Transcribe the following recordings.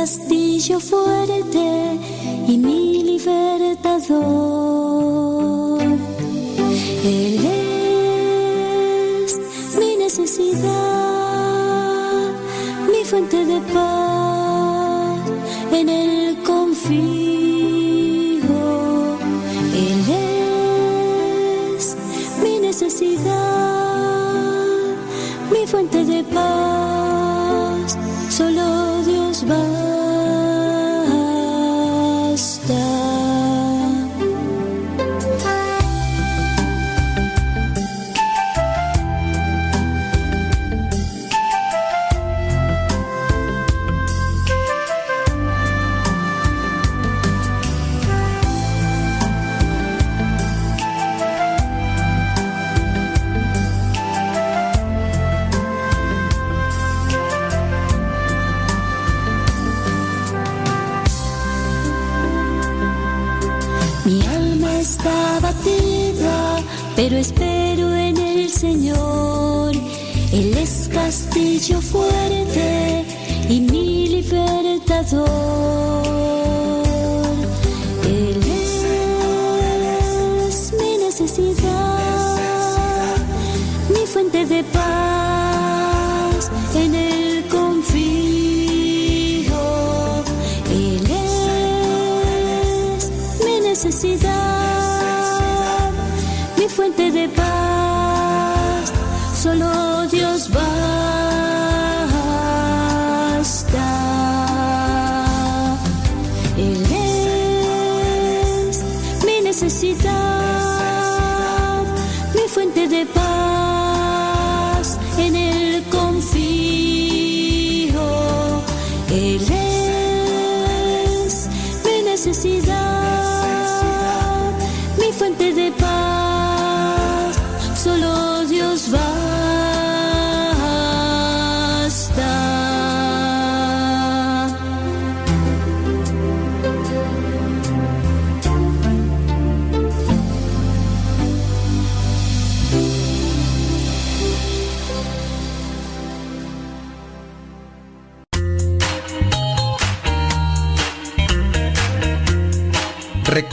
castillo fuerte y mi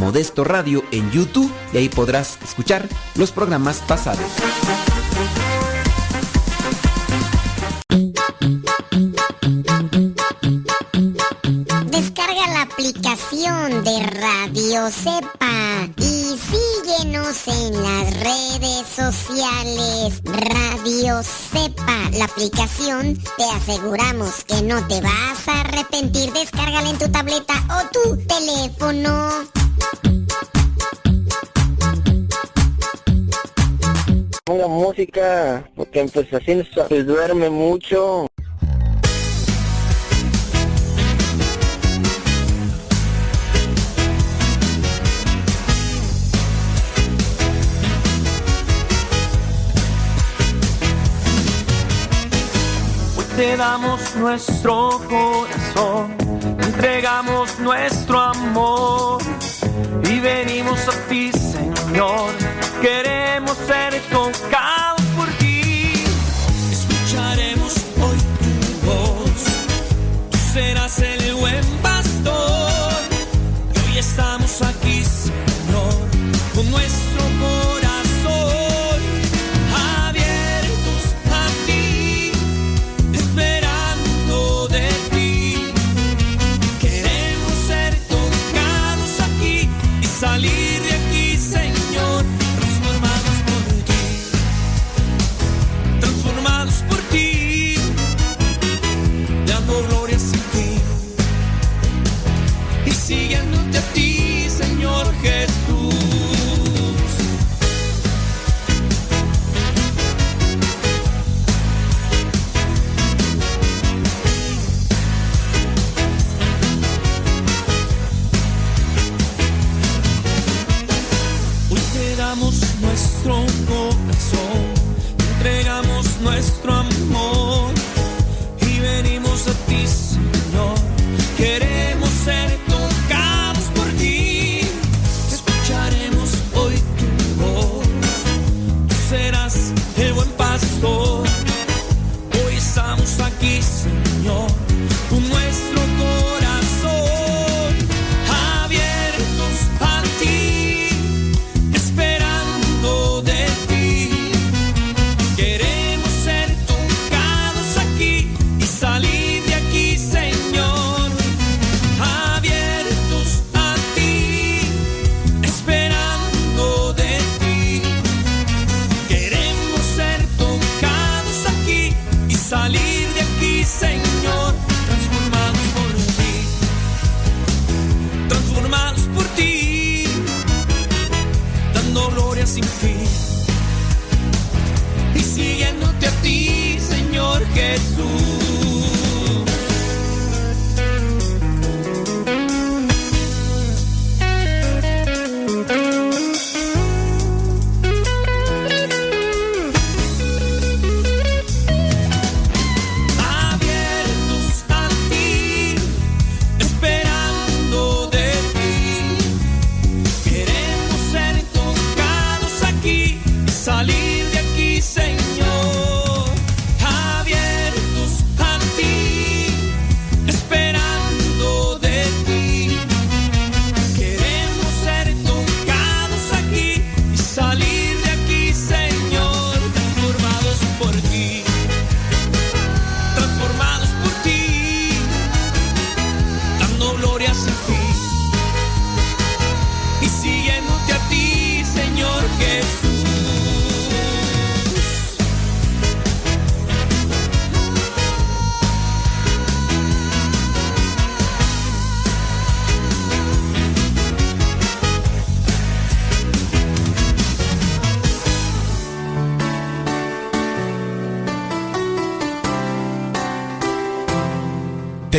Modesto Radio en YouTube y ahí podrás escuchar los programas pasados. Descarga la aplicación de Radio Cepa y síguenos en las redes sociales. Radio Cepa, la aplicación, te aseguramos que no te vas a arrepentir. Descárgala en tu tableta o tu teléfono. Ponga música, porque pues así se duerme mucho. Te damos nuestro corazón, entregamos nuestro amor y venimos a ti, Señor. Queremos ser tocados por ti. Escucharemos hoy tu voz, tú serás el buen pastor. Y hoy estamos aquí, Señor, con nuestro entregamos nuestro corazón, entregamos nuestro amor.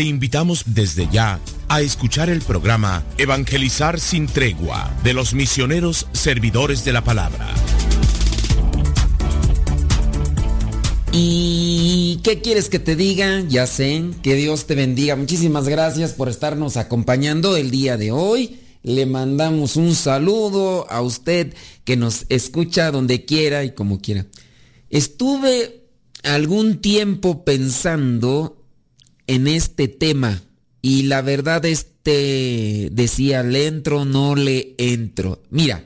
Invitamos desde ya a escuchar el programa Evangelizar sin tregua de los misioneros servidores de la palabra. ¿Y qué quieres que te diga? Ya sé, que Dios te bendiga. Muchísimas gracias por estarnos acompañando el día de hoy. Le mandamos un saludo a usted que nos escucha donde quiera y como quiera. Estuve algún tiempo pensando en este tema y la verdad este decía, ¿le entro no le entro? Mira,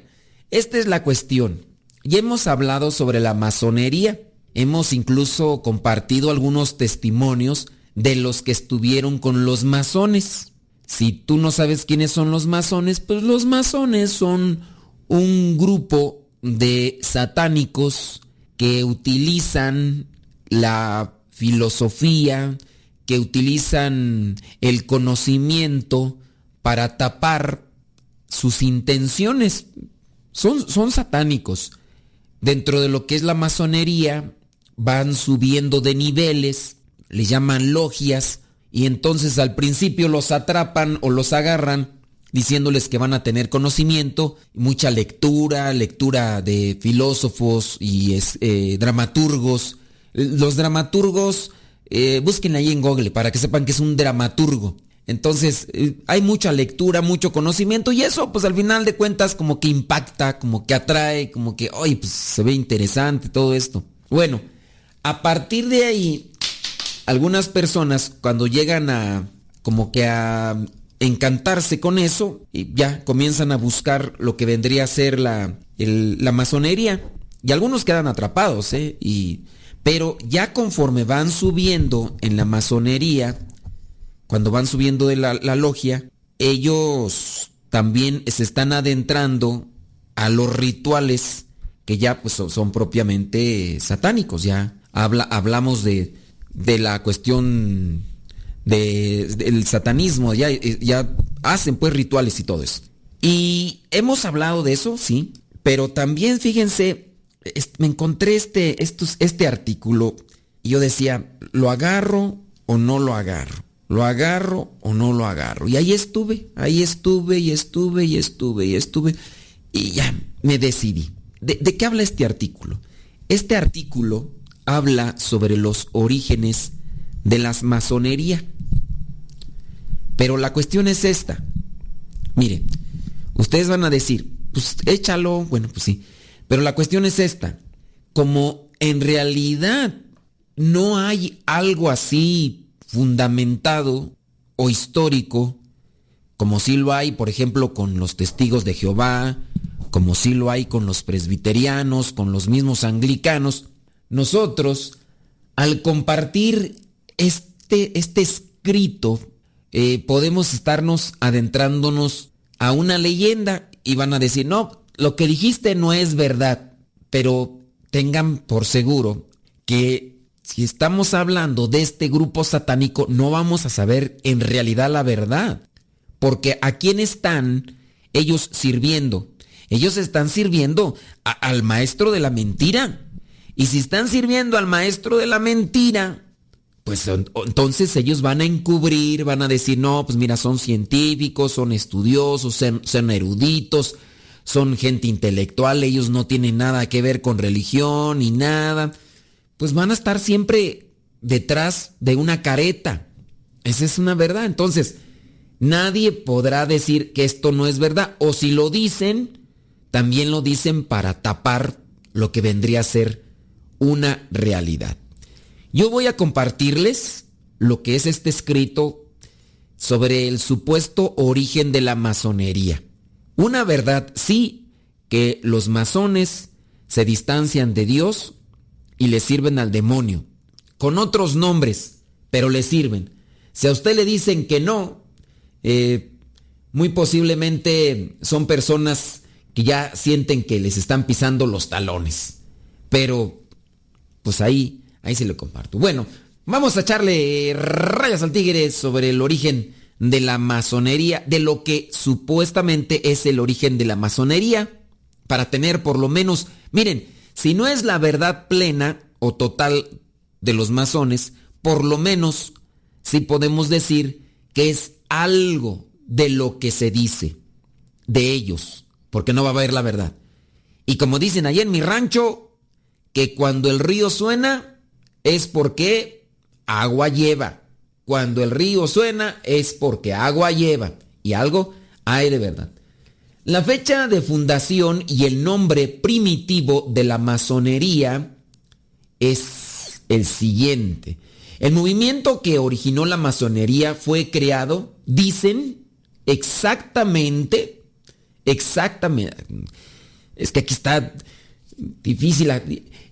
esta es la cuestión. Ya hemos hablado sobre la masonería. Hemos incluso compartido algunos testimonios de los que estuvieron con los masones. Si tú no sabes quiénes son los masones, pues los masones son un grupo de satánicos que utilizan la filosofía, que utilizan el conocimiento para tapar sus intenciones. Son, son satánicos. Dentro de lo que es la masonería, van subiendo de niveles, le llaman logias, y entonces al principio los atrapan o los agarran diciéndoles que van a tener conocimiento, mucha lectura, lectura de filósofos y eh, dramaturgos. Los dramaturgos, eh, busquen ahí en Google para que sepan que es un dramaturgo. Entonces, eh, hay mucha lectura, mucho conocimiento y eso, pues al final de cuentas, como que impacta, como que atrae, como que, oye, pues se ve interesante todo esto. Bueno, a partir de ahí, algunas personas cuando llegan a, como que a encantarse con eso, y ya comienzan a buscar lo que vendría a ser la, la masonería. Y algunos quedan atrapados, ¿eh? Y, pero ya conforme van subiendo en la masonería, cuando van subiendo de la, logia, ellos también se están adentrando a los rituales que ya pues, son, propiamente satánicos. Ya habla, hablamos de, de la cuestión de- del satanismo, ya, ya hacen pues rituales y todo eso. Y hemos hablado de eso, sí, pero también fíjense, me encontré este, este artículo y yo decía, ¿lo agarro o no lo agarro? ¿Lo agarro o no lo agarro? Y ahí estuve, ahí estuve y estuve y estuve y estuve y ya me decidí. ¿De, de qué habla este artículo? Este artículo habla sobre los orígenes de las masonería. Pero la cuestión es esta. Mire, ustedes van a decir, pues échalo, bueno, pues sí. Pero la cuestión es esta. Como en realidad no hay algo así fundamentado o histórico, como sí lo hay, por ejemplo, con los testigos de Jehová, como sí lo hay con los presbiterianos, con los mismos anglicanos, nosotros, al compartir este, este escrito, eh, podemos estarnos adentrándonos a una leyenda y van a decir, no, lo que dijiste no es verdad, pero tengan por seguro que si estamos hablando de este grupo satánico, no vamos a saber en realidad la verdad. Porque a quién están ellos sirviendo. Ellos están sirviendo al maestro de la mentira. Y si están sirviendo al maestro de la mentira, pues entonces ellos van a encubrir, van a decir, no, pues mira, son científicos, son estudiosos, son, eruditos, son gente intelectual, ellos no tienen nada que ver con religión ni nada. Pues van a estar siempre detrás de una careta. Esa es una verdad. Entonces, nadie podrá decir que esto no es verdad. O si lo dicen, también lo dicen para tapar lo que vendría a ser una realidad. Yo voy a compartirles lo que es este escrito sobre el supuesto origen de la masonería. Una verdad, sí, que los masones se distancian de Dios y le sirven al demonio, con otros nombres, pero le sirven. Si a usted le dicen que no, eh, muy posiblemente son personas que ya sienten que les están pisando los talones. Pero pues ahí, ahí se lo comparto. Bueno, vamos a echarle rayas al tigre sobre el origen de la masonería, de lo que supuestamente es el origen de la masonería, para tener por lo menos, miren, si no es la verdad plena o total de los masones, por lo menos sí podemos decir que es algo de lo que se dice de ellos, porque no va a haber la verdad. Y como dicen allá en mi rancho, que cuando el río suena es porque agua lleva. Cuando el río suena es porque agua lleva. Y algo hay de verdad. La fecha de fundación y el nombre primitivo de la masonería es el siguiente. El movimiento que originó la masonería fue creado, dicen, exactamente, exactamente, es que aquí está difícil,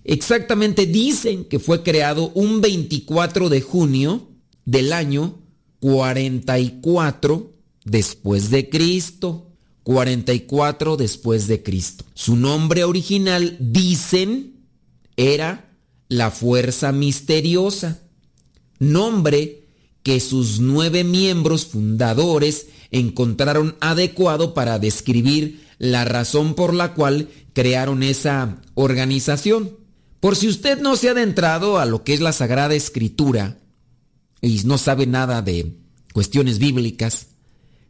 Exactamente dicen que fue creado un 24 de junio del año 44 después de Cristo. 44 después de Cristo. Su nombre original, dicen, era la Fuerza Misteriosa. Nombre que sus nueve miembros fundadores encontraron adecuado para describir la razón por la cual crearon esa organización. Por si usted no se ha adentrado a lo que es la Sagrada Escritura y no sabe nada de cuestiones bíblicas,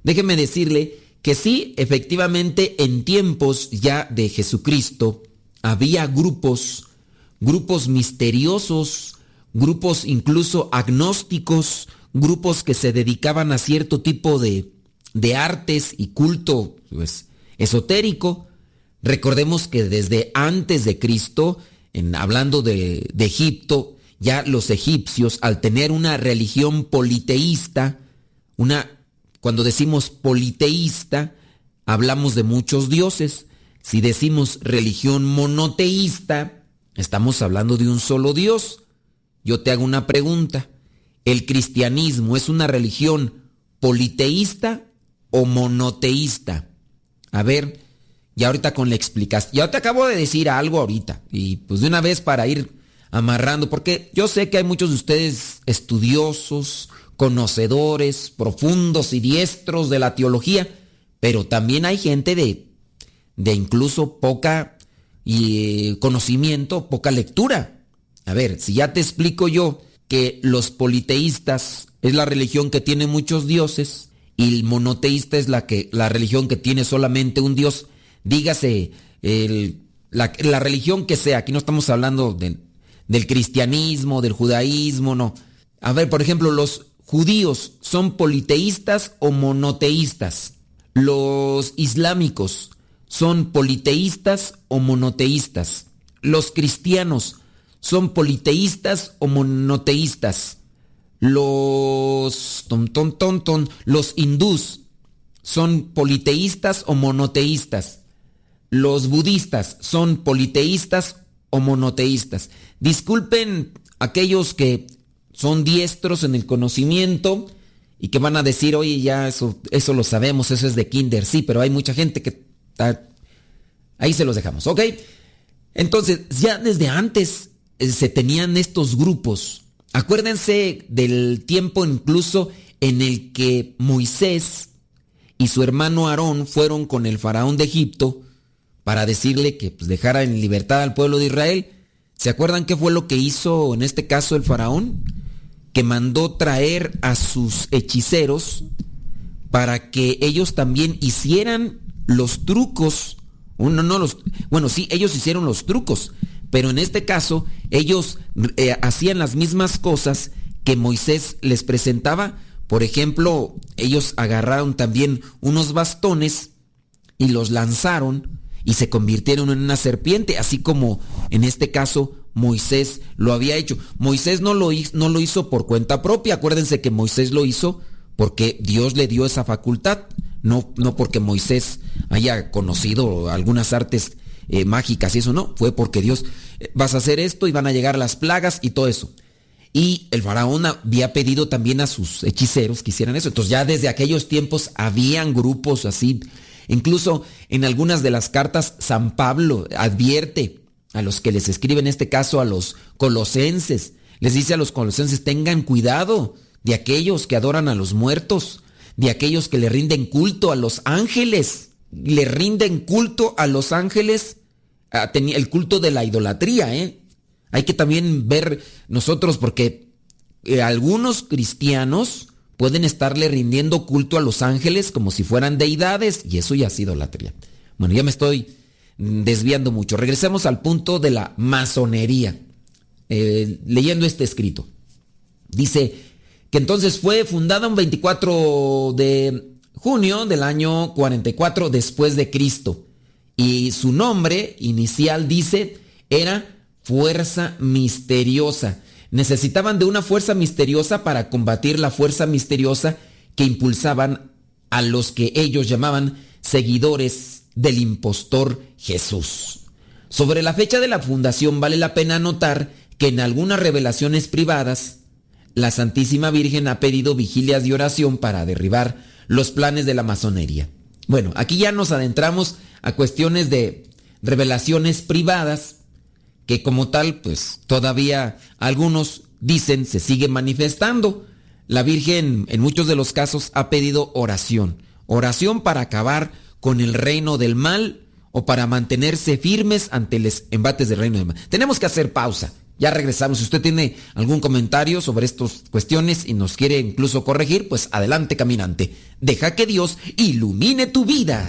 déjeme decirle que sí, efectivamente, en tiempos ya de Jesucristo había grupos, grupos misteriosos, grupos incluso agnósticos, grupos que se dedicaban a cierto tipo de, de artes y culto pues, esotérico. Recordemos que desde antes de Cristo hablando de, de Egipto, ya los egipcios, al tener una religión politeísta, una, cuando decimos politeísta, hablamos de muchos dioses. Si decimos religión monoteísta, estamos hablando de un solo Dios. Yo te hago una pregunta. ¿El cristianismo es una religión politeísta o monoteísta? A ver, y ahorita con la explicación. Ya te acabo de decir algo ahorita. Y pues de una vez para ir amarrando, porque yo sé que hay muchos de ustedes estudiosos, conocedores, profundos y diestros de la teología, pero también hay gente de, de incluso poca eh, conocimiento, poca lectura. A ver, si ya te explico yo que los politeístas es la religión que tiene muchos dioses y el monoteísta es la, que, la religión que tiene solamente un dios, dígase la, religión que sea, aquí no estamos hablando del cristianismo, del judaísmo, no. A ver, por ejemplo, los judíos son politeístas o monoteístas. Los islámicos son politeístas o monoteístas. Los cristianos son politeístas o monoteístas. Los ton, ton, los hindús son politeístas o monoteístas los budistas son politeístas o monoteístas. Disculpen aquellos que son diestros en el conocimiento y que van a decir, oye, ya eso, eso lo sabemos, eso es de kinder, sí, pero hay mucha gente que. Ahí se los dejamos, ¿ok? Entonces, ya desde antes eh, se tenían estos grupos. Acuérdense del tiempo incluso en el que Moisés y su hermano Aarón fueron con el faraón de Egipto para decirle que pues, dejara en libertad al pueblo de Israel. ¿Se acuerdan qué fue lo que hizo en este caso el faraón? Que mandó traer a sus hechiceros para que ellos también hicieran los trucos. Uno, no los, bueno, sí, ellos hicieron los trucos, pero en este caso ellos eh, hacían las mismas cosas que Moisés les presentaba. Por ejemplo, ellos agarraron también unos bastones y los lanzaron y se convirtieron en una serpiente, así como en este caso Moisés lo había hecho. Moisés no lo, hizo, no lo hizo por cuenta propia, acuérdense que Moisés lo hizo porque Dios le dio esa facultad, no, no porque Moisés haya conocido algunas artes eh, mágicas y eso, no, fue porque Dios, eh, vas a hacer esto y van a llegar las plagas y todo eso. Y el faraón había pedido también a sus hechiceros que hicieran eso. Entonces ya desde aquellos tiempos habían grupos así. Incluso en algunas de las cartas San Pablo advierte a los que les escribe, en este caso a los colosenses, les dice a los colosenses, tengan cuidado de aquellos que adoran a los muertos, de aquellos que le rinden culto a los ángeles, le rinden culto a los ángeles, el culto de la idolatría, ¿eh? Hay que también ver nosotros porque eh, algunos cristianos pueden estarle rindiendo culto a los ángeles como si fueran deidades y eso ya sido idolatría. Bueno, ya me estoy desviando mucho. Regresemos al punto de la masonería. Eh, leyendo este escrito. Dice que entonces fue fundada un 24 de junio del año 44 después de Cristo. Y su nombre inicial dice era fuerza misteriosa. Necesitaban de una fuerza misteriosa para combatir la fuerza misteriosa que impulsaban a los que ellos llamaban seguidores del impostor Jesús. Sobre la fecha de la fundación vale la pena notar que en algunas revelaciones privadas, la Santísima Virgen ha pedido vigilias y oración para derribar los planes de la masonería. Bueno, aquí ya nos adentramos a cuestiones de revelaciones privadas que como tal, pues todavía algunos dicen se sigue manifestando. La Virgen en muchos de los casos ha pedido oración, oración para acabar con el reino del mal o para mantenerse firmes ante los embates del reino del mal. Tenemos que hacer pausa. Ya regresamos. Si usted tiene algún comentario sobre estas cuestiones y nos quiere incluso corregir, pues adelante caminante. Deja que Dios ilumine tu vida.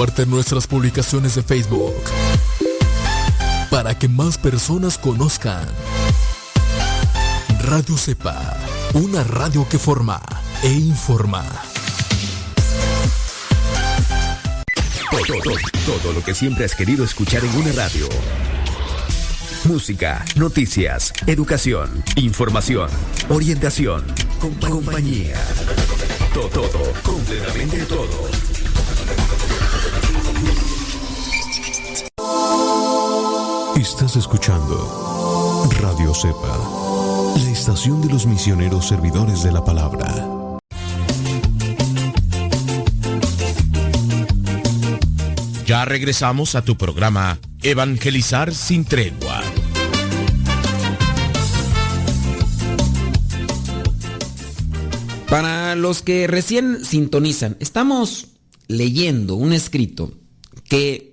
Comparte nuestras publicaciones de Facebook para que más personas conozcan. Radio Sepa, una radio que forma e informa. Todo, todo, lo que siempre has querido escuchar en una radio. Música, noticias, educación, información, orientación, compañía. Todo, todo, completamente todo. Estás escuchando Radio Cepa. La estación de los misioneros servidores de la palabra. Ya regresamos a tu programa Evangelizar sin tregua. Para los que recién sintonizan, estamos leyendo un escrito que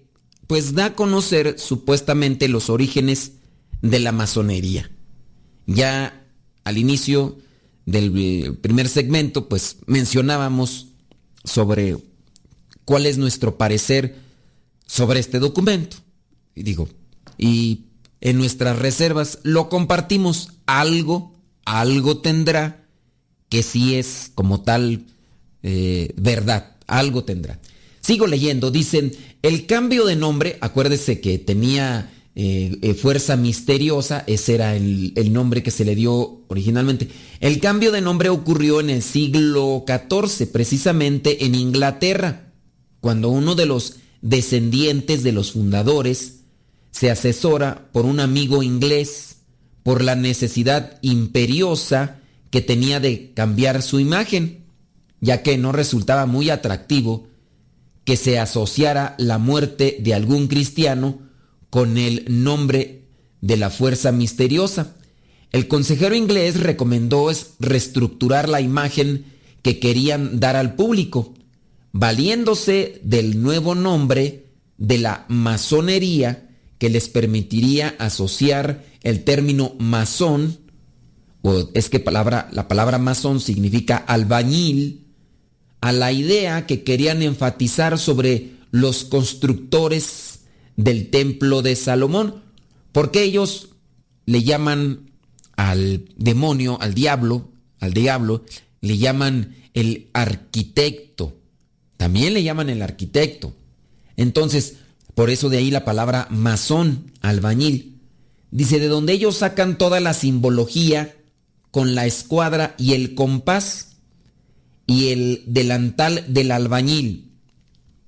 pues da a conocer supuestamente los orígenes de la masonería. Ya al inicio del primer segmento pues mencionábamos sobre cuál es nuestro parecer sobre este documento. Y digo, y en nuestras reservas lo compartimos, algo, algo tendrá que sí es como tal eh, verdad, algo tendrá. Sigo leyendo, dicen, el cambio de nombre, acuérdese que tenía eh, eh, fuerza misteriosa, ese era el, el, nombre que se le dio originalmente. El cambio de nombre ocurrió en el siglo XIV, precisamente en Inglaterra, cuando uno de los descendientes de los fundadores se asesora por un amigo inglés por la necesidad imperiosa que tenía de cambiar su imagen, ya que no resultaba muy atractivo que se asociara la muerte de algún cristiano con el nombre de la fuerza misteriosa. El consejero inglés recomendó reestructurar la imagen que querían dar al público, valiéndose del nuevo nombre de la masonería que les permitiría asociar el término masón o es que palabra, la palabra masón significa albañil, a la idea que querían enfatizar sobre los constructores del templo de Salomón, porque ellos le llaman al demonio, al diablo, al diablo, le llaman el arquitecto, también le llaman el arquitecto. Entonces, por eso de ahí la palabra masón, albañil. Dice, de donde ellos sacan toda la simbología con la escuadra y el compás y el delantal del albañil.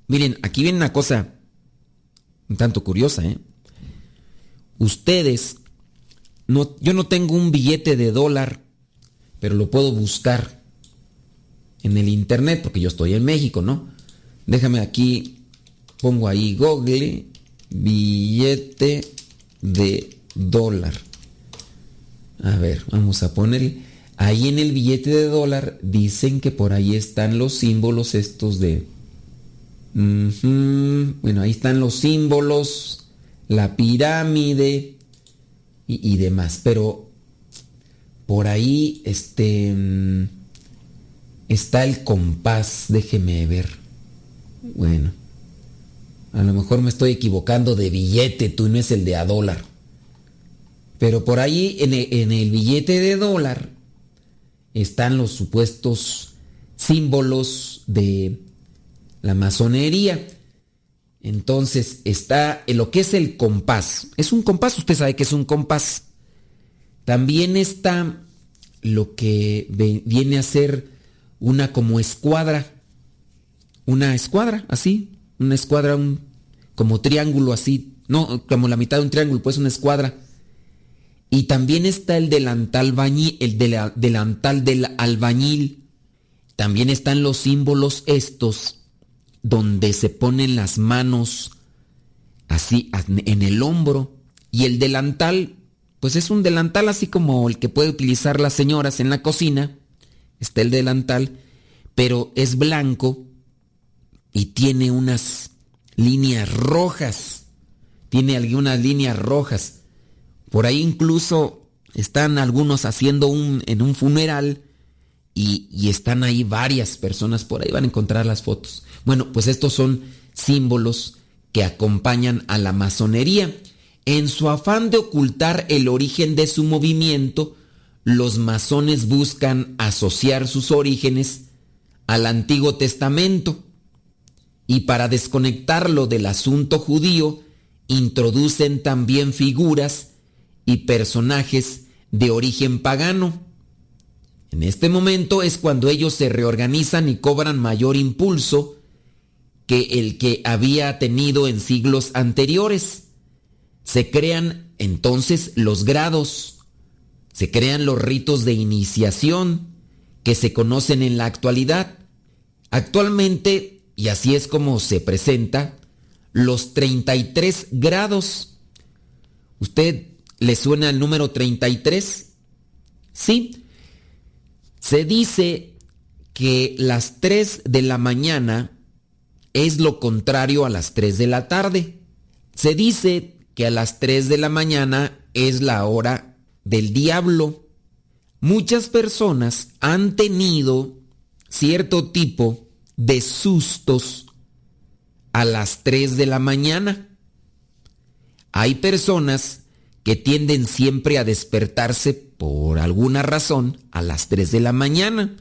Miren, aquí viene una cosa un tanto curiosa, ¿eh? Ustedes, no, yo no tengo un billete de dólar, pero lo puedo buscar en el internet porque yo estoy en México, ¿no? Déjame aquí, pongo ahí Google, billete de dólar. A ver, vamos a poner. Ahí en el billete de dólar dicen que por ahí están los símbolos estos de... Bueno, ahí están los símbolos, la pirámide y, demás. Pero por ahí este, mm, está el compás. Déjeme ver. Bueno. A lo mejor me estoy equivocando de billete, tú no es el de a dólar. Pero por ahí en el, billete de dólar están los supuestos símbolos de la masonería. Entonces está lo que es el compás. Es un compás, usted sabe que es un compás. También está lo que viene a ser una como escuadra. Una escuadra, así. Una escuadra, un, como triángulo así. No, como la mitad de un triángulo, pues una escuadra y también está el delantal, el delantal del albañil. También están los símbolos estos, donde se ponen las manos así en el hombro. Y el delantal, pues es un delantal así como el que puede utilizar las señoras en la cocina. Está el delantal, pero es blanco y tiene unas líneas rojas. Tiene algunas líneas rojas. Por ahí incluso están algunos haciendo un, en un funeral y, y, están ahí varias personas, por ahí van a encontrar las fotos. Bueno, pues estos son símbolos que acompañan a la masonería. En su afán de ocultar el origen de su movimiento, los masones buscan asociar sus orígenes al Antiguo Testamento y para desconectarlo del asunto judío, introducen también figuras y personajes de origen pagano. En este momento es cuando ellos se reorganizan y cobran mayor impulso que el que había tenido en siglos anteriores. Se crean entonces los grados. se crean los ritos de iniciación que se conocen en la actualidad. Actualmente, y así es como se presenta, los 33 grados. ¿Usted le suena el número 33? Sí. Se dice que las 3 de la mañana es lo contrario a las 3 de la tarde. Se dice que a las 3 de la mañana es la hora del diablo. Muchas personas han tenido cierto tipo de sustos a las 3 de la mañana. Hay personas que tienden siempre a despertarse por alguna razón a las 3 de la mañana.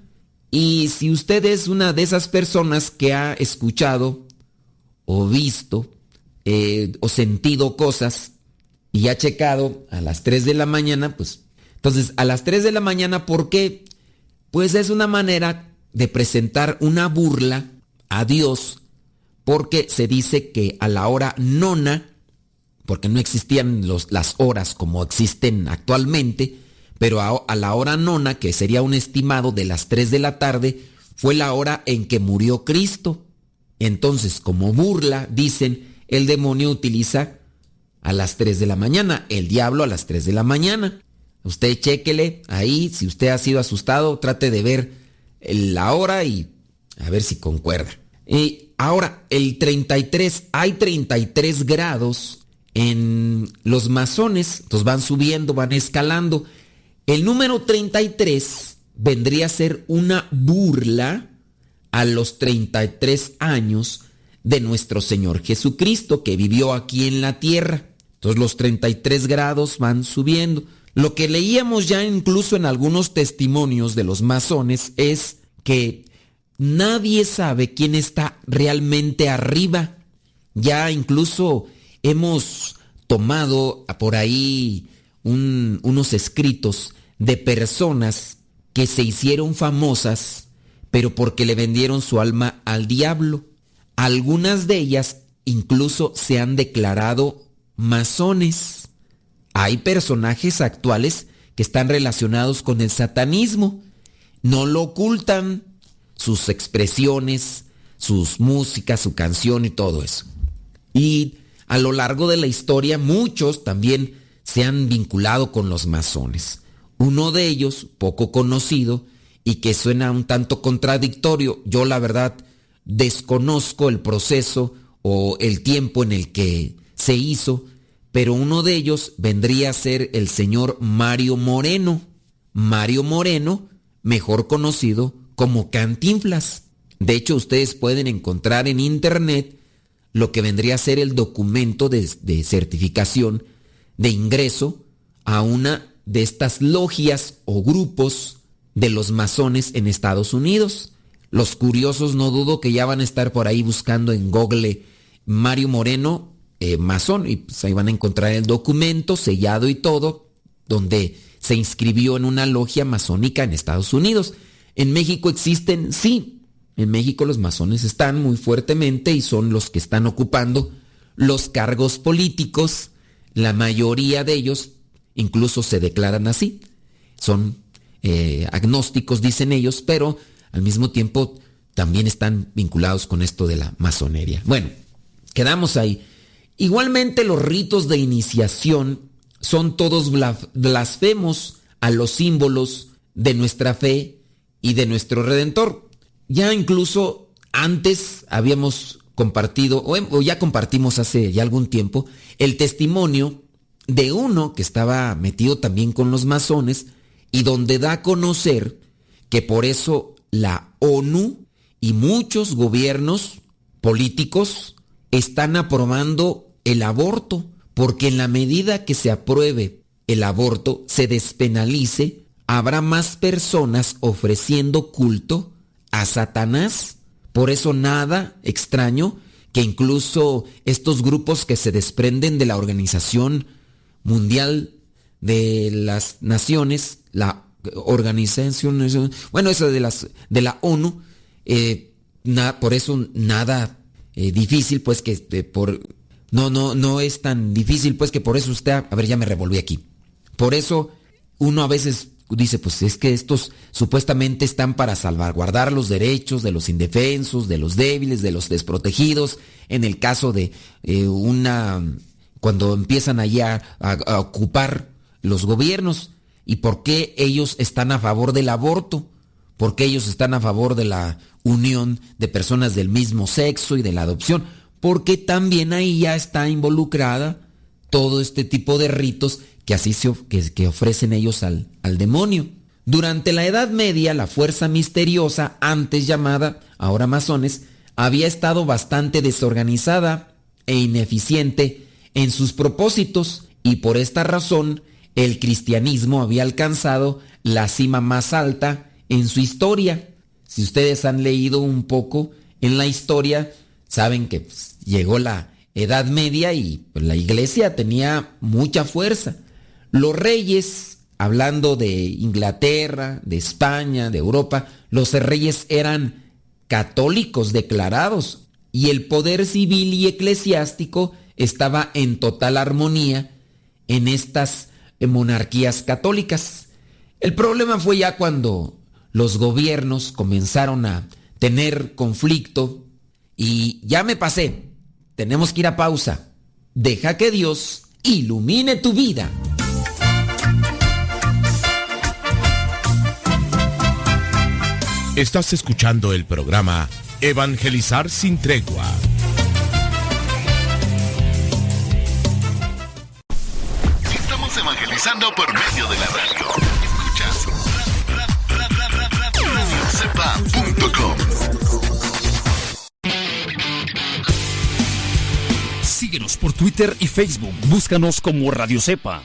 Y si usted es una de esas personas que ha escuchado o visto eh, o sentido cosas y ha checado a las 3 de la mañana, pues entonces a las 3 de la mañana, ¿por qué? Pues es una manera de presentar una burla a Dios porque se dice que a la hora nona, porque no existían los, las horas como existen actualmente, pero a, la hora nona, que sería un estimado de las 3 de la tarde, fue la hora en que murió Cristo. Entonces, como burla, dicen, el demonio utiliza a las 3 de la mañana, el diablo a las 3 de la mañana. Usted chequele ahí, si usted ha sido asustado, trate de ver la hora y a ver si concuerda. Y ahora, el 33, hay 33 grados en los masones, entonces van subiendo, van escalando. El número 33 vendría a ser una burla a los 33 años de nuestro Señor Jesucristo que vivió aquí en la tierra. Entonces los 33 grados van subiendo. Lo que leíamos ya incluso en algunos testimonios de los masones es que nadie sabe quién está realmente arriba. Ya incluso hemos tomado por ahí un, unos escritos de personas que se hicieron famosas, pero porque le vendieron su alma al diablo. Algunas de ellas incluso se han declarado masones. Hay personajes actuales que están relacionados con el satanismo. No lo ocultan sus expresiones, sus músicas, su canción y todo eso. Y a lo largo de la historia muchos también se han vinculado con los masones. Uno de ellos, poco conocido y que suena un tanto contradictorio, yo la verdad desconozco el proceso o el tiempo en el que se hizo, pero uno de ellos vendría a ser el señor Mario Moreno. Mario Moreno, mejor conocido como Cantinflas. De hecho, ustedes pueden encontrar en internet lo que vendría a ser el documento de, certificación de ingreso a una de estas logias o grupos de los masones en Estados Unidos. Los curiosos no dudo que ya van a estar por ahí buscando en Google Mario Moreno, eh, masón, y pues ahí van a encontrar el documento sellado y todo, donde se inscribió en una logia masónica en Estados Unidos. En México existen, sí, en México los masones están muy fuertemente y son los que están ocupando los cargos políticos. La mayoría de ellos incluso se declaran así. Son eh, agnósticos, dicen ellos, pero al mismo tiempo también están vinculados con esto de la masonería. Bueno, quedamos ahí. Igualmente los ritos de iniciación son todos blasfemos a los símbolos de nuestra fe y de nuestro Redentor. Ya incluso antes habíamos compartido, o ya compartimos hace ya algún tiempo, el testimonio de uno que estaba metido también con los masones y donde da a conocer que por eso la ONU y muchos gobiernos políticos están aprobando el aborto, porque en la medida que se apruebe el aborto, se despenalice, habrá más personas ofreciendo culto a Satanás. Por eso nada extraño que incluso estos grupos que se desprenden de la Organización Mundial de las Naciones, la organización, bueno, eso de, las, de la ONU, eh, por eso nada eh, difícil, pues que eh, por, no, no, no es tan difícil, pues que por eso usted, a ver, ya me revolví aquí. Por eso uno a veces dice, pues es que estos supuestamente están para salvaguardar los derechos de los indefensos, de los débiles, de los desprotegidos, en el caso de eh, una, cuando empiezan allá a, a ocupar los gobiernos, y por qué ellos están a favor del aborto, por qué ellos están a favor de la unión de personas del mismo sexo y de la adopción, porque también ahí ya está involucrada todo este tipo de ritos que así se, que, que ofrecen ellos al, al demonio. Durante la Edad Media, la fuerza misteriosa, antes llamada, ahora masones, había estado bastante desorganizada e ineficiente en sus propósitos y por esta razón el cristianismo había alcanzado la cima más alta en su historia. Si ustedes han leído un poco en la historia, saben que pues, llegó la Edad Media y pues, la iglesia tenía mucha fuerza. Los reyes, hablando de Inglaterra, de España, de Europa, los reyes eran católicos declarados y el poder civil y eclesiástico estaba en total armonía en estas monarquías católicas. El problema fue ya cuando los gobiernos comenzaron a tener conflicto y ya me pasé. Tenemos que ir a pausa. Deja que Dios ilumine tu vida. Estás escuchando el programa Evangelizar sin tregua. Estamos evangelizando por medio de la radio. Escuchas radiocepa.com. Síguenos por Twitter y Facebook. Búscanos como Radio Cepa.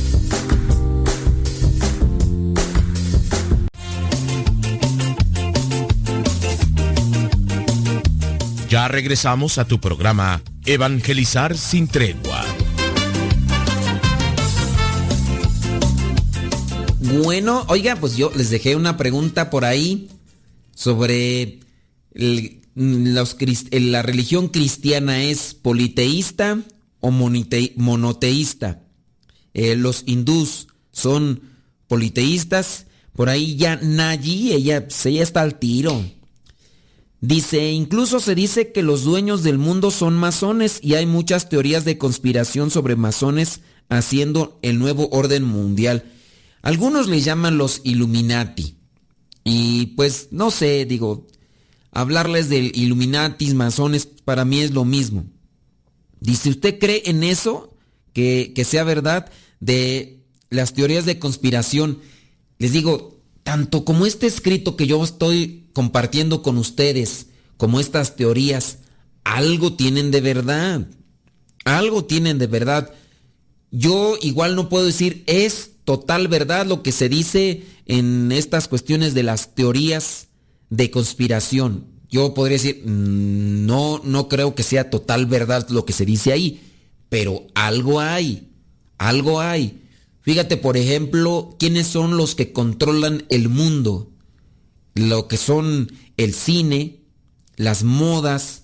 Ya regresamos a tu programa Evangelizar sin tregua. Bueno, oiga, pues yo les dejé una pregunta por ahí sobre la religión cristiana es politeísta o monoteísta. Eh, los hindús son politeístas. Por ahí ya Nayi, ella, pues ella está al tiro. Dice, incluso se dice que los dueños del mundo son masones y hay muchas teorías de conspiración sobre masones haciendo el nuevo orden mundial. Algunos le llaman los Illuminati. Y pues no sé, digo, hablarles del Illuminatis, masones, para mí es lo mismo. Dice, ¿usted cree en eso? Que, que sea verdad de las teorías de conspiración. Les digo, tanto como este escrito que yo estoy compartiendo con ustedes, como estas teorías, algo tienen de verdad. Algo tienen de verdad. Yo igual no puedo decir es total verdad lo que se dice en estas cuestiones de las teorías de conspiración. Yo podría decir, mm, no, no creo que sea total verdad lo que se dice ahí, pero algo hay, algo hay. Fíjate, por ejemplo, quiénes son los que controlan el mundo. Lo que son el cine, las modas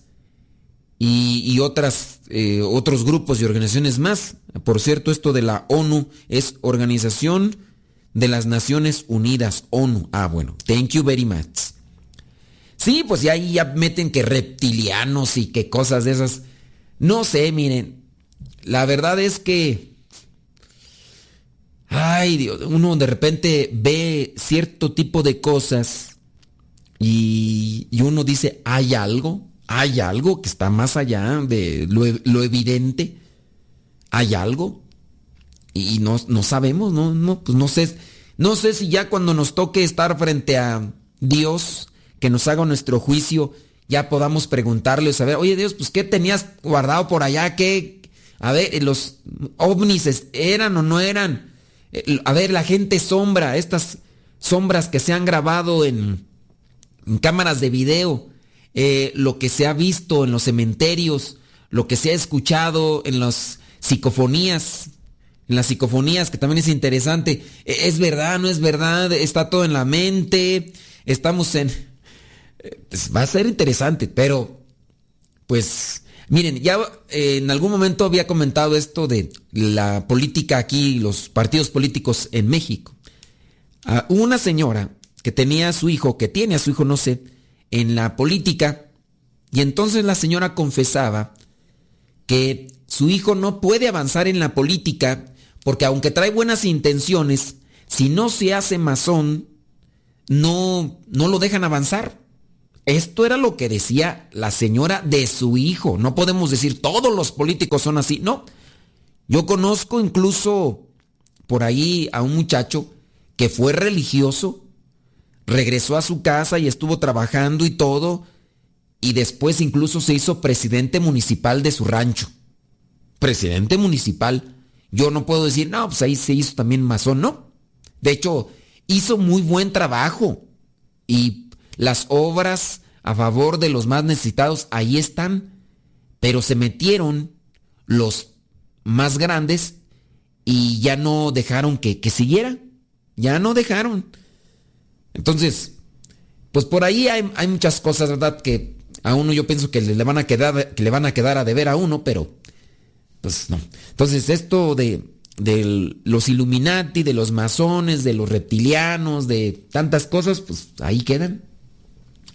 y, otras, eh, otros grupos y organizaciones más. Por cierto, esto de la ONU es Organización de las Naciones Unidas, ONU. Ah, bueno, thank you very much. Sí, pues ya ahí ya meten que reptilianos y que cosas de esas. No sé, miren. La verdad es que. Ay, Dios, uno de repente ve cierto tipo de cosas y, y uno dice, ¿hay algo? ¿Hay algo que está más allá de lo, lo evidente? ¿Hay algo? Y no, no sabemos, no, no, pues no sé. No sé si ya cuando nos toque estar frente a Dios, que nos haga nuestro juicio, ya podamos preguntarle saber, oye Dios, pues ¿qué tenías guardado por allá? ¿Qué? A ver, los ovnis eran o no eran. A ver, la gente sombra, estas sombras que se han grabado en, cámaras de video, eh, lo que se ha visto en los cementerios, lo que se ha escuchado en las psicofonías, en las psicofonías, que también es interesante. E, ¿Es verdad? ¿No es verdad? ¿Está todo en la mente? Estamos en... eh, pues va a ser interesante, pero pues miren, ya eh, en algún momento había comentado esto de la política aquí, los partidos políticos en México. Ah, una señora que tenía a su hijo, que tiene a su hijo, no sé, en la política, y entonces la señora confesaba que su hijo no puede avanzar en la política porque aunque trae buenas intenciones, si no se hace masón, no, no lo dejan avanzar. Esto era lo que decía la señora de su hijo. No podemos decir todos los políticos son así. No. Yo conozco incluso por ahí a un muchacho que fue religioso, regresó a su casa y estuvo trabajando y todo, y después incluso se hizo presidente municipal de su rancho. Presidente municipal. Yo no puedo decir, no, pues ahí se hizo también masón, no. De hecho, hizo muy buen trabajo. Y las obras a favor de los más necesitados ahí están. Pero se metieron los más grandes y ya no dejaron que, que siguiera. Ya no dejaron. Entonces, pues por ahí hay, hay muchas cosas, ¿verdad? Que a uno yo pienso que le van a quedar, que le van a quedar a deber a uno, pero pues no. Entonces, esto de, de los Illuminati, de los masones, de los reptilianos, de tantas cosas, pues ahí quedan.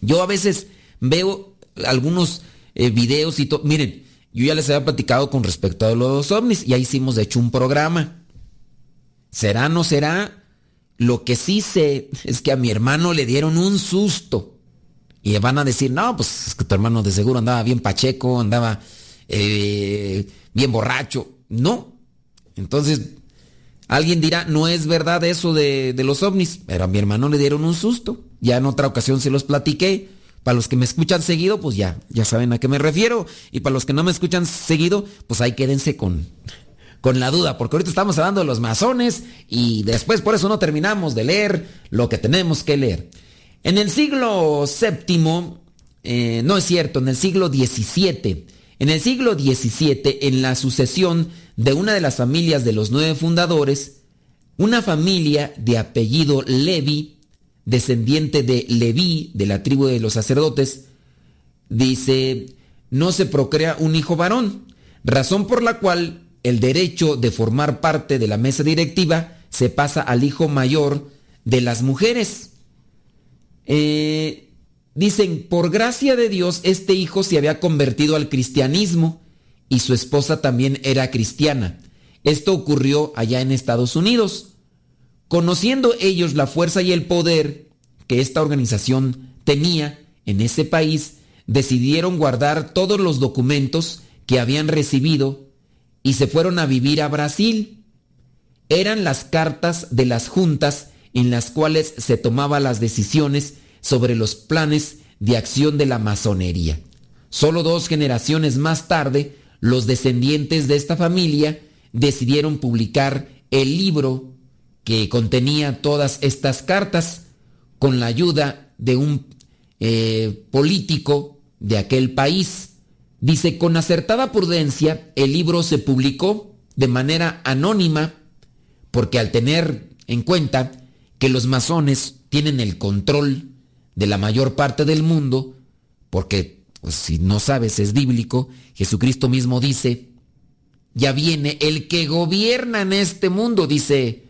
Yo a veces veo algunos eh, videos y todo. Miren, yo ya les había platicado con respecto a los ovnis y ahí hicimos de hecho un programa. ¿Será no será? Lo que sí sé es que a mi hermano le dieron un susto. Y van a decir, no, pues es que tu hermano de seguro andaba bien pacheco, andaba eh, bien borracho. No. Entonces, alguien dirá, no es verdad eso de, los ovnis. Pero a mi hermano le dieron un susto. Ya en otra ocasión se los platiqué. Para los que me escuchan seguido, pues ya, ya saben a qué me refiero. Y para los que no me escuchan seguido, pues ahí quédense con, con la duda, porque ahorita estamos hablando de los masones y después por eso no terminamos de leer lo que tenemos que leer. En el siglo VII, eh, no es cierto, en el siglo XVII, en el siglo XVII, en la sucesión de una de las familias de los nueve fundadores, una familia de apellido Levi, descendiente de Leví, de la tribu de los sacerdotes, dice, no se procrea un hijo varón, razón por la cual el derecho de formar parte de la mesa directiva se pasa al hijo mayor de las mujeres. Eh, dicen, por gracia de Dios, este hijo se había convertido al cristianismo y su esposa también era cristiana. Esto ocurrió allá en Estados Unidos. Conociendo ellos la fuerza y el poder que esta organización tenía en ese país, decidieron guardar todos los documentos que habían recibido y se fueron a vivir a Brasil. Eran las cartas de las juntas en las cuales se tomaban las decisiones sobre los planes de acción de la masonería. Solo dos generaciones más tarde, los descendientes de esta familia decidieron publicar el libro que contenía todas estas cartas con la ayuda de un eh, político de aquel país. Dice, con acertada prudencia, el libro se publicó de manera anónima porque al tener en cuenta que los masones tienen el control de la mayor parte del mundo, porque pues, si no sabes es bíblico, Jesucristo mismo dice, ya viene el que gobierna en este mundo, dice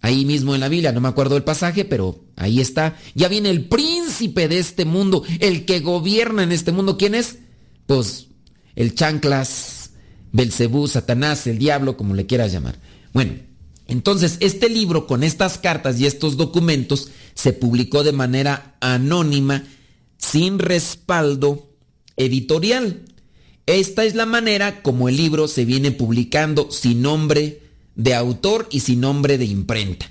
ahí mismo en la Biblia, no me acuerdo el pasaje, pero ahí está, ya viene el príncipe de este mundo, el que gobierna en este mundo, ¿quién es? Pues el chanclas, Belcebú, Satanás, el diablo, como le quieras llamar. Bueno, entonces, este libro con estas cartas y estos documentos se publicó de manera anónima, sin respaldo editorial. Esta es la manera como el libro se viene publicando sin nombre de autor y sin nombre de imprenta.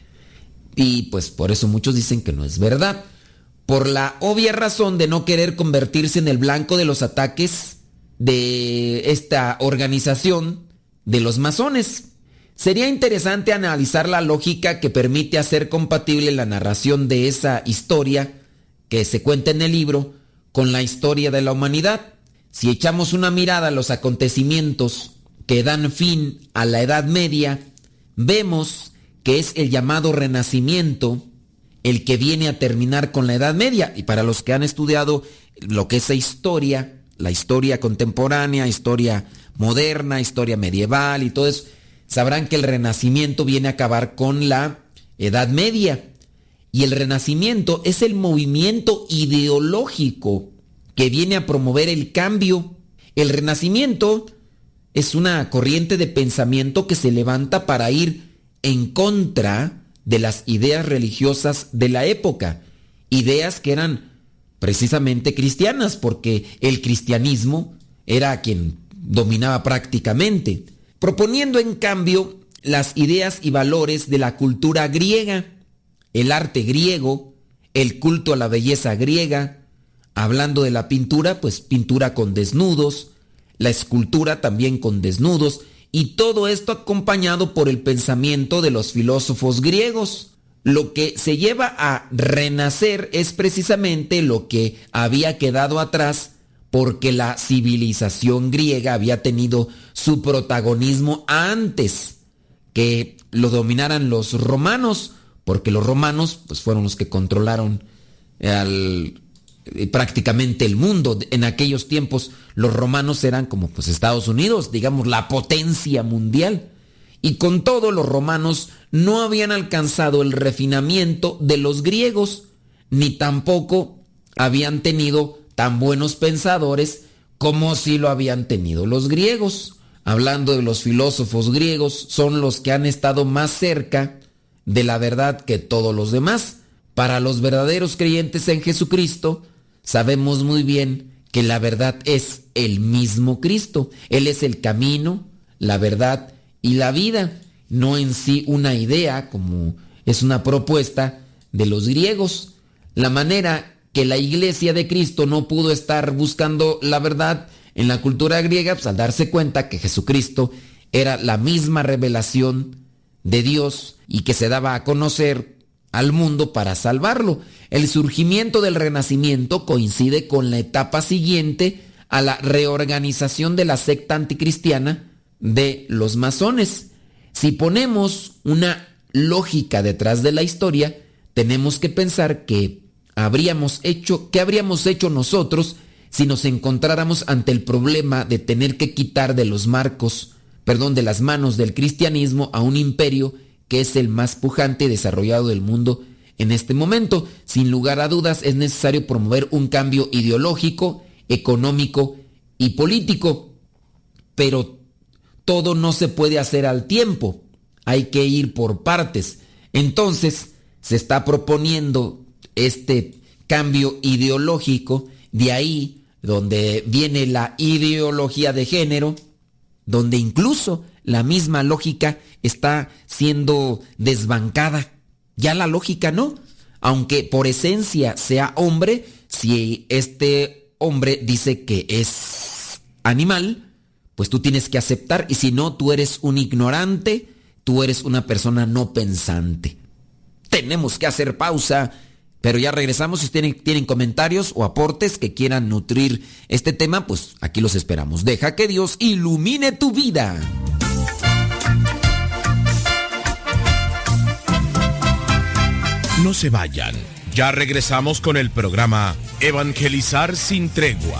Y pues por eso muchos dicen que no es verdad. Por la obvia razón de no querer convertirse en el blanco de los ataques de esta organización de los masones. sería interesante analizar la lógica que permite hacer compatible la narración de esa historia que se cuenta en el libro con la historia de la humanidad. Si echamos una mirada a los acontecimientos que dan fin a la Edad Media, vemos que es el llamado Renacimiento el que viene a terminar con la Edad Media. Y para los que han estudiado lo que es esa historia, la historia contemporánea, historia moderna, historia medieval y todo eso, sabrán que el Renacimiento viene a acabar con la Edad Media. Y el Renacimiento es el movimiento ideológico que viene a promover el cambio. El Renacimiento es una corriente de pensamiento que se levanta para ir en contra de las ideas religiosas de la época, ideas que eran precisamente cristianas, porque el cristianismo era quien dominaba prácticamente, proponiendo en cambio las ideas y valores de la cultura griega, el arte griego, el culto a la belleza griega, hablando de la pintura, pues pintura con desnudos, la escultura también con desnudos, y todo esto acompañado por el pensamiento de los filósofos griegos. Lo que se lleva a renacer es precisamente lo que había quedado atrás porque la civilización griega había tenido su protagonismo antes que lo dominaran los romanos, porque los romanos pues fueron los que controlaron eh, prácticamente el mundo. En aquellos tiempos los romanos eran como pues Estados Unidos, digamos la potencia mundial. Y con todo los romanos no habían alcanzado el refinamiento de los griegos, ni tampoco habían tenido tan buenos pensadores como si lo habían tenido los griegos. Hablando de los filósofos griegos, son los que han estado más cerca de la verdad que todos los demás. Para los verdaderos creyentes en Jesucristo, sabemos muy bien que la verdad es el mismo Cristo. Él es el camino, la verdad y la vida, no en sí una idea como es una propuesta de los griegos. La manera que la iglesia de Cristo no pudo estar buscando la verdad en la cultura griega, pues al darse cuenta que Jesucristo era la misma revelación de Dios y que se daba a conocer al mundo para salvarlo. El surgimiento del renacimiento coincide con la etapa siguiente a la reorganización de la secta anticristiana de los masones. Si ponemos una lógica detrás de la historia, tenemos que pensar que habríamos hecho, ¿qué habríamos hecho nosotros si nos encontráramos ante el problema de tener que quitar de los marcos, perdón, de las manos del cristianismo a un imperio que es el más pujante y desarrollado del mundo en este momento. Sin lugar a dudas es necesario promover un cambio ideológico, económico y político, pero todo no se puede hacer al tiempo, hay que ir por partes. Entonces se está proponiendo este cambio ideológico, de ahí donde viene la ideología de género, donde incluso la misma lógica está siendo desbancada. Ya la lógica no. Aunque por esencia sea hombre, si este hombre dice que es animal, pues tú tienes que aceptar y si no, tú eres un ignorante, tú eres una persona no pensante. Tenemos que hacer pausa, pero ya regresamos. Si tienen, tienen comentarios o aportes que quieran nutrir este tema, pues aquí los esperamos. Deja que Dios ilumine tu vida. No se vayan. Ya regresamos con el programa Evangelizar sin tregua.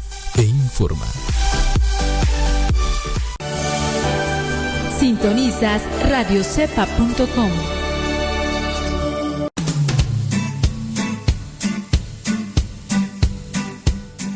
e informa. Sintonizas radiocepa.com.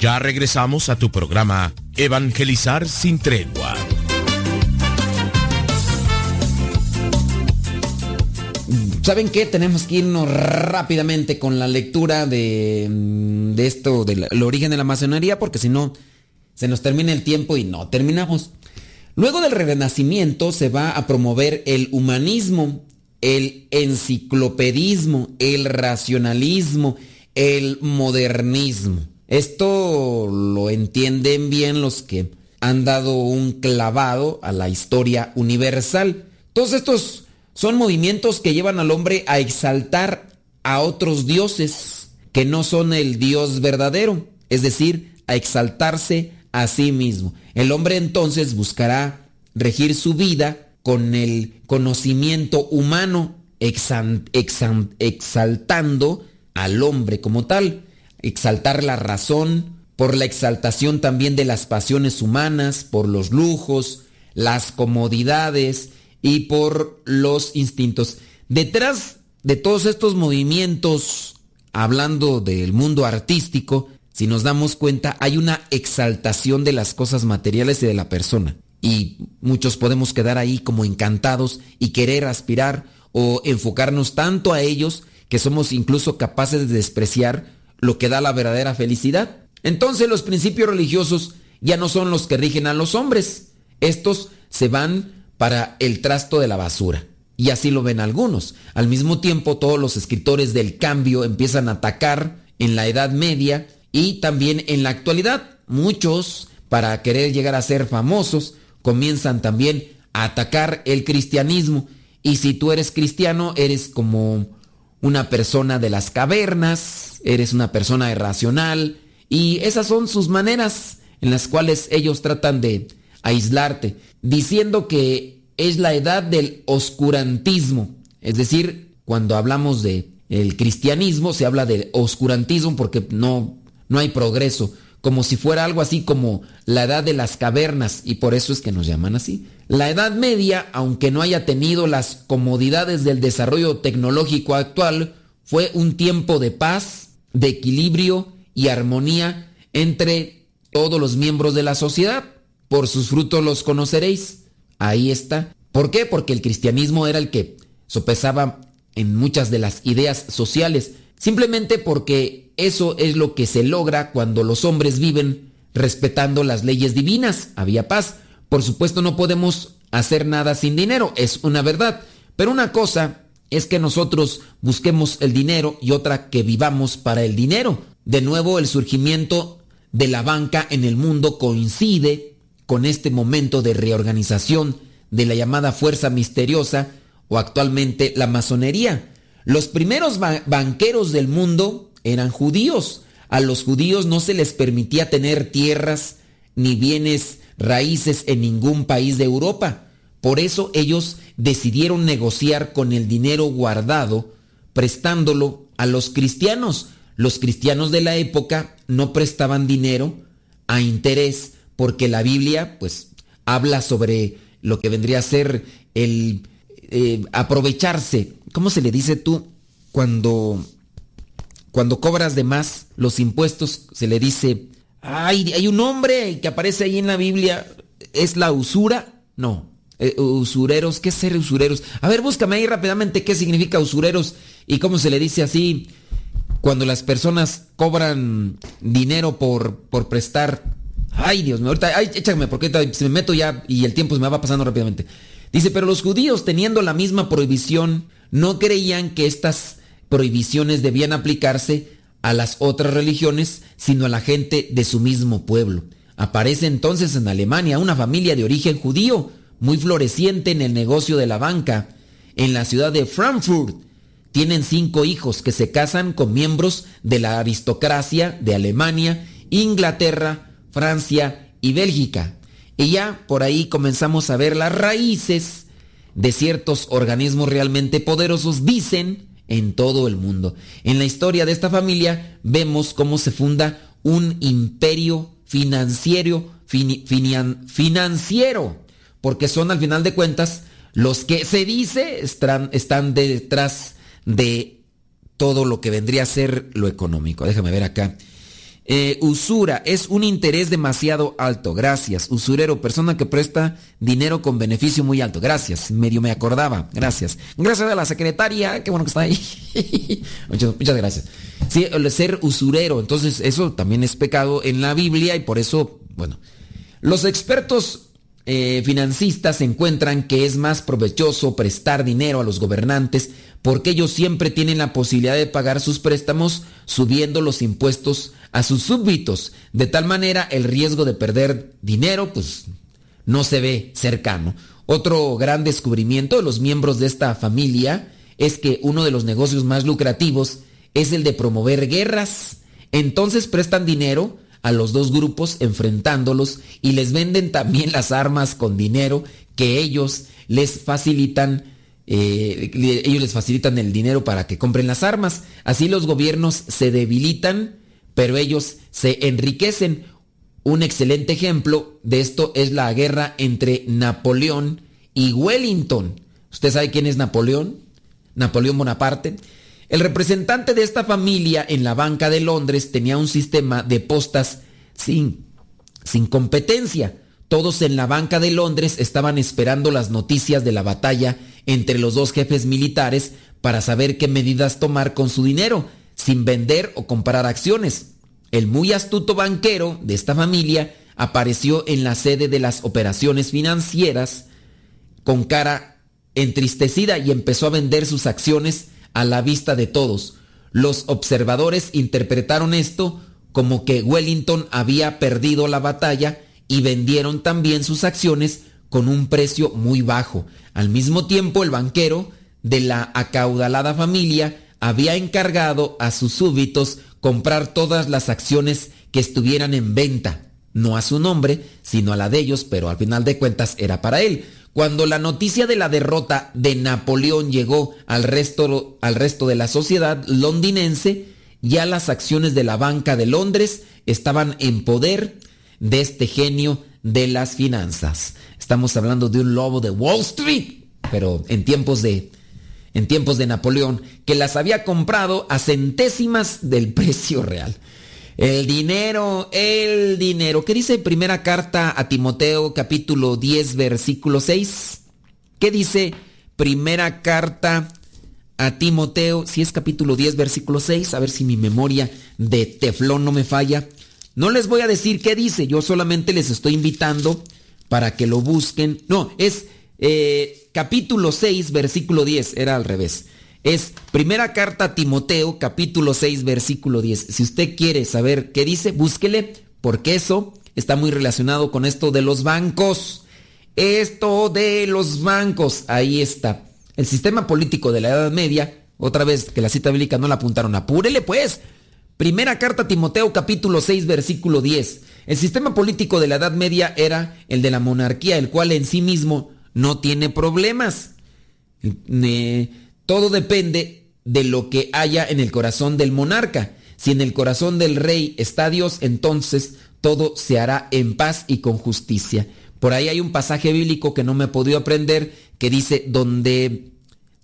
Ya regresamos a tu programa Evangelizar sin tregua. ¿Saben qué? Tenemos que irnos rápidamente con la lectura de, mm, de esto, del origen de la masonería, porque si no, se nos termina el tiempo y no terminamos. Luego del renacimiento se va a promover el humanismo, el enciclopedismo, el racionalismo, el modernismo. Esto lo entienden bien los que han dado un clavado a la historia universal. Todos estos son movimientos que llevan al hombre a exaltar a otros dioses que no son el Dios verdadero, es decir, a exaltarse a sí mismo. El hombre entonces buscará regir su vida con el conocimiento humano, exan- exan- exaltando al hombre como tal, exaltar la razón, por la exaltación también de las pasiones humanas, por los lujos, las comodidades y por los instintos. Detrás de todos estos movimientos, hablando del mundo artístico, si nos damos cuenta, hay una exaltación de las cosas materiales y de la persona. Y muchos podemos quedar ahí como encantados y querer aspirar o enfocarnos tanto a ellos que somos incluso capaces de despreciar lo que da la verdadera felicidad. Entonces los principios religiosos ya no son los que rigen a los hombres. Estos se van para el trasto de la basura. Y así lo ven algunos. Al mismo tiempo todos los escritores del cambio empiezan a atacar en la Edad Media y también en la actualidad. Muchos, para querer llegar a ser famosos, comienzan también a atacar el cristianismo. Y si tú eres cristiano, eres como una persona de las cavernas, eres una persona irracional. Y esas son sus maneras en las cuales ellos tratan de aislarte, diciendo que es la edad del oscurantismo. Es decir, cuando hablamos de cristianismo se habla de oscurantismo porque no, no hay progreso, como si fuera algo así como la edad de las cavernas y por eso es que nos llaman así. La Edad Media, aunque no haya tenido las comodidades del desarrollo tecnológico actual, fue un tiempo de paz, de equilibrio y armonía entre todos los miembros de la sociedad. Por sus frutos los conoceréis. Ahí está. ¿Por qué? Porque el cristianismo era el que sopesaba en muchas de las ideas sociales. Simplemente porque eso es lo que se logra cuando los hombres viven respetando las leyes divinas. Había paz. Por supuesto no podemos hacer nada sin dinero, es una verdad. Pero una cosa es que nosotros busquemos el dinero y otra que vivamos para el dinero. De nuevo el surgimiento de la banca en el mundo coincide con este momento de reorganización de la llamada fuerza misteriosa o actualmente la masonería. Los primeros ba banqueros del mundo eran judíos. A los judíos no se les permitía tener tierras ni bienes raíces en ningún país de Europa. Por eso ellos decidieron negociar con el dinero guardado, prestándolo a los cristianos. Los cristianos de la época no prestaban dinero a interés porque la Biblia pues habla sobre lo que vendría a ser el eh, aprovecharse. ¿Cómo se le dice tú cuando cuando cobras de más los impuestos? Se le dice, ay, hay un hombre que aparece ahí en la Biblia, ¿Es la usura? No. Eh, usureros, ¿qué es ser usureros? A ver, búscame ahí rápidamente qué significa usureros y cómo se le dice así cuando las personas cobran dinero por, por prestar. Ay, Dios mío, ahorita, ay, échame, porque se me meto ya y el tiempo se me va pasando rápidamente. Dice, pero los judíos, teniendo la misma prohibición, no creían que estas prohibiciones debían aplicarse a las otras religiones, sino a la gente de su mismo pueblo. Aparece entonces en Alemania una familia de origen judío, muy floreciente en el negocio de la banca, en la ciudad de Frankfurt. Tienen cinco hijos que se casan con miembros de la aristocracia de Alemania, Inglaterra, Francia y Bélgica. Y ya por ahí comenzamos a ver las raíces de ciertos organismos realmente poderosos, dicen, en todo el mundo. En la historia de esta familia vemos cómo se funda un imperio financiero, financiero, porque son al final de cuentas los que se dice están, están detrás de todo lo que vendría a ser lo económico. Déjame ver acá. Eh, usura es un interés demasiado alto. Gracias. Usurero, persona que presta dinero con beneficio muy alto. Gracias. Medio me acordaba. Gracias. Gracias a la secretaria. Qué bueno que está ahí. muchas, muchas gracias. Sí, el ser usurero. Entonces, eso también es pecado en la Biblia y por eso, bueno. Los expertos eh, financistas encuentran que es más provechoso prestar dinero a los gobernantes porque ellos siempre tienen la posibilidad de pagar sus préstamos subiendo los impuestos a sus súbditos. De tal manera el riesgo de perder dinero pues no se ve cercano. Otro gran descubrimiento de los miembros de esta familia es que uno de los negocios más lucrativos es el de promover guerras. Entonces prestan dinero a los dos grupos enfrentándolos y les venden también las armas con dinero que ellos les facilitan eh, ellos les facilitan el dinero para que compren las armas. Así los gobiernos se debilitan, pero ellos se enriquecen. Un excelente ejemplo de esto es la guerra entre Napoleón y Wellington. ¿Usted sabe quién es Napoleón? Napoleón Bonaparte. El representante de esta familia en la banca de Londres tenía un sistema de postas sin, sin competencia. Todos en la banca de Londres estaban esperando las noticias de la batalla entre los dos jefes militares para saber qué medidas tomar con su dinero, sin vender o comprar acciones. El muy astuto banquero de esta familia apareció en la sede de las operaciones financieras con cara entristecida y empezó a vender sus acciones a la vista de todos. Los observadores interpretaron esto como que Wellington había perdido la batalla y vendieron también sus acciones con un precio muy bajo. Al mismo tiempo, el banquero de la acaudalada familia había encargado a sus súbditos comprar todas las acciones que estuvieran en venta, no a su nombre, sino a la de ellos, pero al final de cuentas era para él. Cuando la noticia de la derrota de Napoleón llegó al resto, al resto de la sociedad londinense, ya las acciones de la Banca de Londres estaban en poder de este genio de las finanzas. Estamos hablando de un lobo de Wall Street, pero en tiempos de en tiempos de Napoleón, que las había comprado a centésimas del precio real. El dinero, el dinero. ¿Qué dice primera carta a Timoteo capítulo 10 versículo 6? ¿Qué dice primera carta a Timoteo, si es capítulo 10 versículo 6? A ver si mi memoria de teflón no me falla. No les voy a decir qué dice, yo solamente les estoy invitando para que lo busquen. No, es eh, capítulo 6, versículo 10, era al revés. Es primera carta a Timoteo, capítulo 6, versículo 10. Si usted quiere saber qué dice, búsquele, porque eso está muy relacionado con esto de los bancos. Esto de los bancos, ahí está. El sistema político de la Edad Media, otra vez que la cita bíblica no la apuntaron, apúrele pues. Primera carta a Timoteo capítulo 6 versículo 10. El sistema político de la Edad Media era el de la monarquía, el cual en sí mismo no tiene problemas. Todo depende de lo que haya en el corazón del monarca. Si en el corazón del rey está Dios, entonces todo se hará en paz y con justicia. Por ahí hay un pasaje bíblico que no me he podido aprender que dice, donde,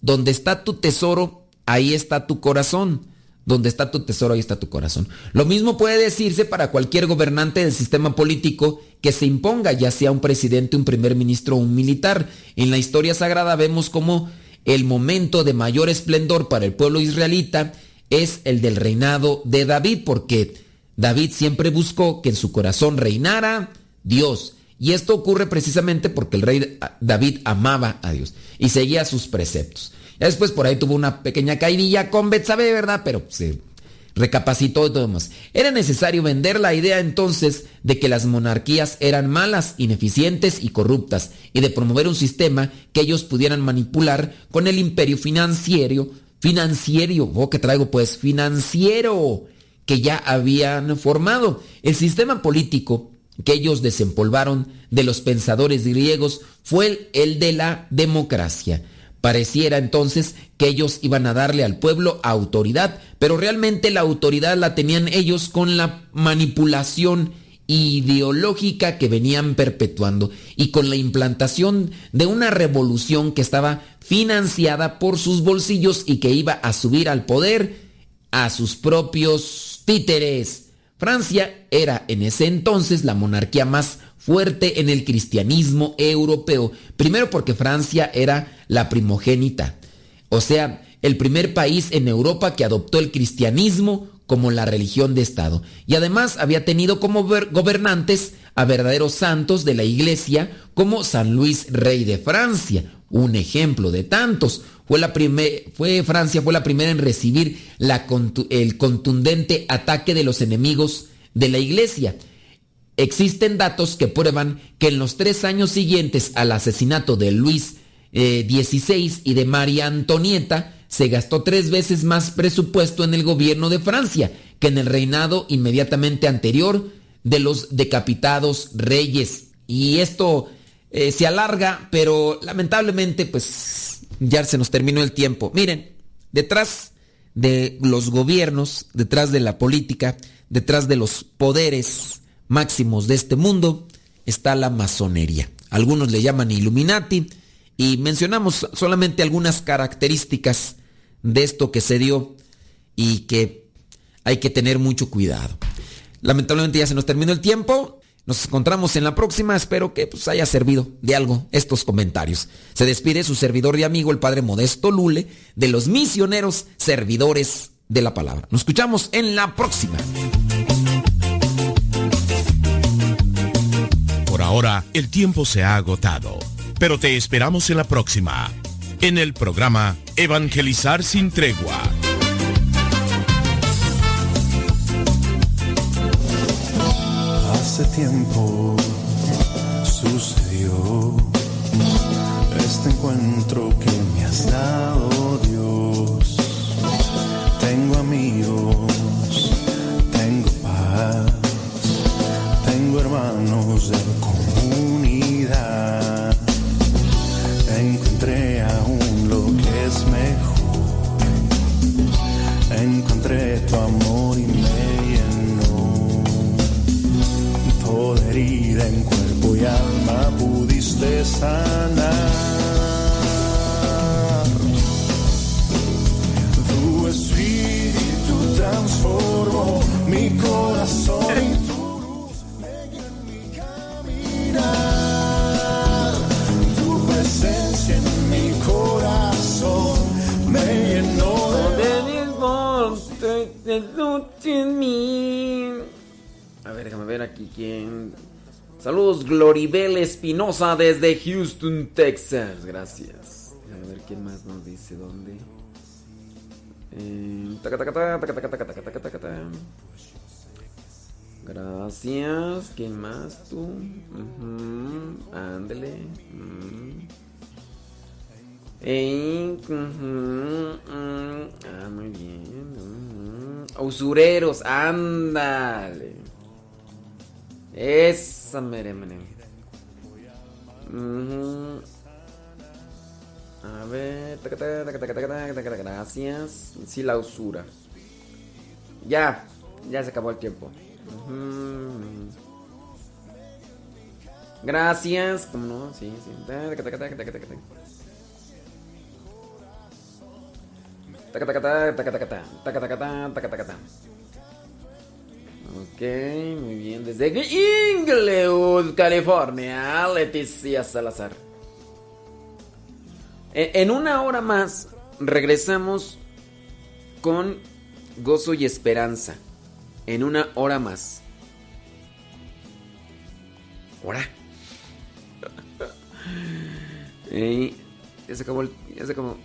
donde está tu tesoro, ahí está tu corazón. Donde está tu tesoro, ahí está tu corazón. Lo mismo puede decirse para cualquier gobernante del sistema político que se imponga, ya sea un presidente, un primer ministro o un militar. En la historia sagrada vemos como el momento de mayor esplendor para el pueblo israelita es el del reinado de David, porque David siempre buscó que en su corazón reinara Dios. Y esto ocurre precisamente porque el rey David amaba a Dios y seguía sus preceptos. Después por ahí tuvo una pequeña caidilla con Betsabe, ¿verdad? Pero se recapacitó y todo más. Era necesario vender la idea entonces de que las monarquías eran malas, ineficientes y corruptas, y de promover un sistema que ellos pudieran manipular con el imperio financiero, financiero, oh, que traigo pues, financiero, que ya habían formado. El sistema político que ellos desempolvaron de los pensadores griegos fue el de la democracia. Pareciera entonces que ellos iban a darle al pueblo autoridad, pero realmente la autoridad la tenían ellos con la manipulación ideológica que venían perpetuando y con la implantación de una revolución que estaba financiada por sus bolsillos y que iba a subir al poder a sus propios títeres. Francia era en ese entonces la monarquía más fuerte en el cristianismo europeo. Primero porque Francia era la primogénita, o sea, el primer país en Europa que adoptó el cristianismo como la religión de Estado. Y además había tenido como gobernantes a verdaderos santos de la iglesia como San Luis, rey de Francia, un ejemplo de tantos. Fue, la fue Francia fue la primera en recibir el contundente ataque de los enemigos de la iglesia. Existen datos que prueban que en los tres años siguientes al asesinato de Luis XVI eh, y de María Antonieta, se gastó tres veces más presupuesto en el gobierno de Francia que en el reinado inmediatamente anterior de los decapitados reyes. Y esto eh, se alarga, pero lamentablemente pues ya se nos terminó el tiempo. Miren, detrás de los gobiernos, detrás de la política, detrás de los poderes máximos de este mundo, está la masonería. Algunos le llaman Illuminati y mencionamos solamente algunas características de esto que se dio y que hay que tener mucho cuidado. Lamentablemente ya se nos terminó el tiempo. Nos encontramos en la próxima. Espero que pues, haya servido de algo estos comentarios. Se despide su servidor y amigo, el Padre Modesto Lule, de los misioneros servidores de la palabra. Nos escuchamos en la próxima. Por ahora, el tiempo se ha agotado, pero te esperamos en la próxima, en el programa Evangelizar sin tregua. Hace tiempo sucedió este encuentro que me has dado Dios. Tengo amigos, tengo paz, tengo hermanos de comunidad. Encontré aún lo que es mejor. Encontré tu amor y alma pudiste sanar. Tu espíritu transformó mi corazón y tu luz me guió en mi caminar. Tu presencia en mi corazón me llenó de A ver, déjame ver aquí quién. Saludos, Gloribel Espinosa desde Houston, Texas. Gracias. A ver quién más nos dice dónde. Gracias. ¿Quién más tú? Uh -huh. Ándele. Mm. Ah, muy bien. Usureros, ándale. Esa mere, A ver, gracias. Sí, la usura. Ya, ya se acabó el tiempo. Uh. Gracias, como no, sí, sí. Tacatacatá, tacatacatá, tacatacatá, tacatacatá. Ok, muy bien. Desde Inglewood, California, Leticia Salazar. E- En una hora más regresamos con gozo y esperanza. En una hora más. Hora. Ya se acabó el. Ya se acabó.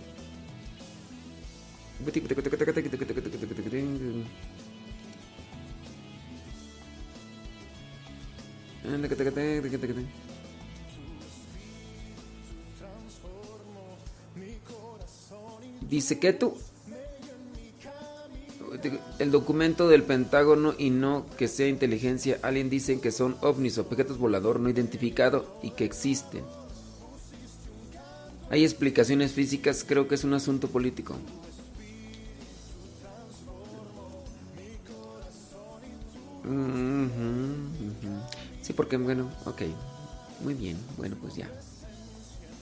Dice que tú. El documento del Pentágono y no que sea inteligencia alien dicen que son ovnis, objetos volador no identificado y que existen. Hay explicaciones físicas, creo que es un asunto político. Ujú, ujú. Sí, porque bueno, ok. Muy bien, bueno, pues ya.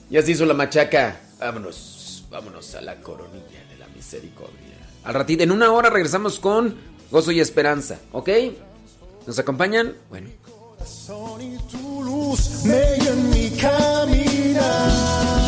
Ya se hizo la machaca. Vámonos, vámonos a la coronilla de la misericordia. Al ratito, en una hora regresamos con gozo y esperanza, ¿ok? ¿Nos acompañan? Bueno. Son y tu luz, medio en mi camino.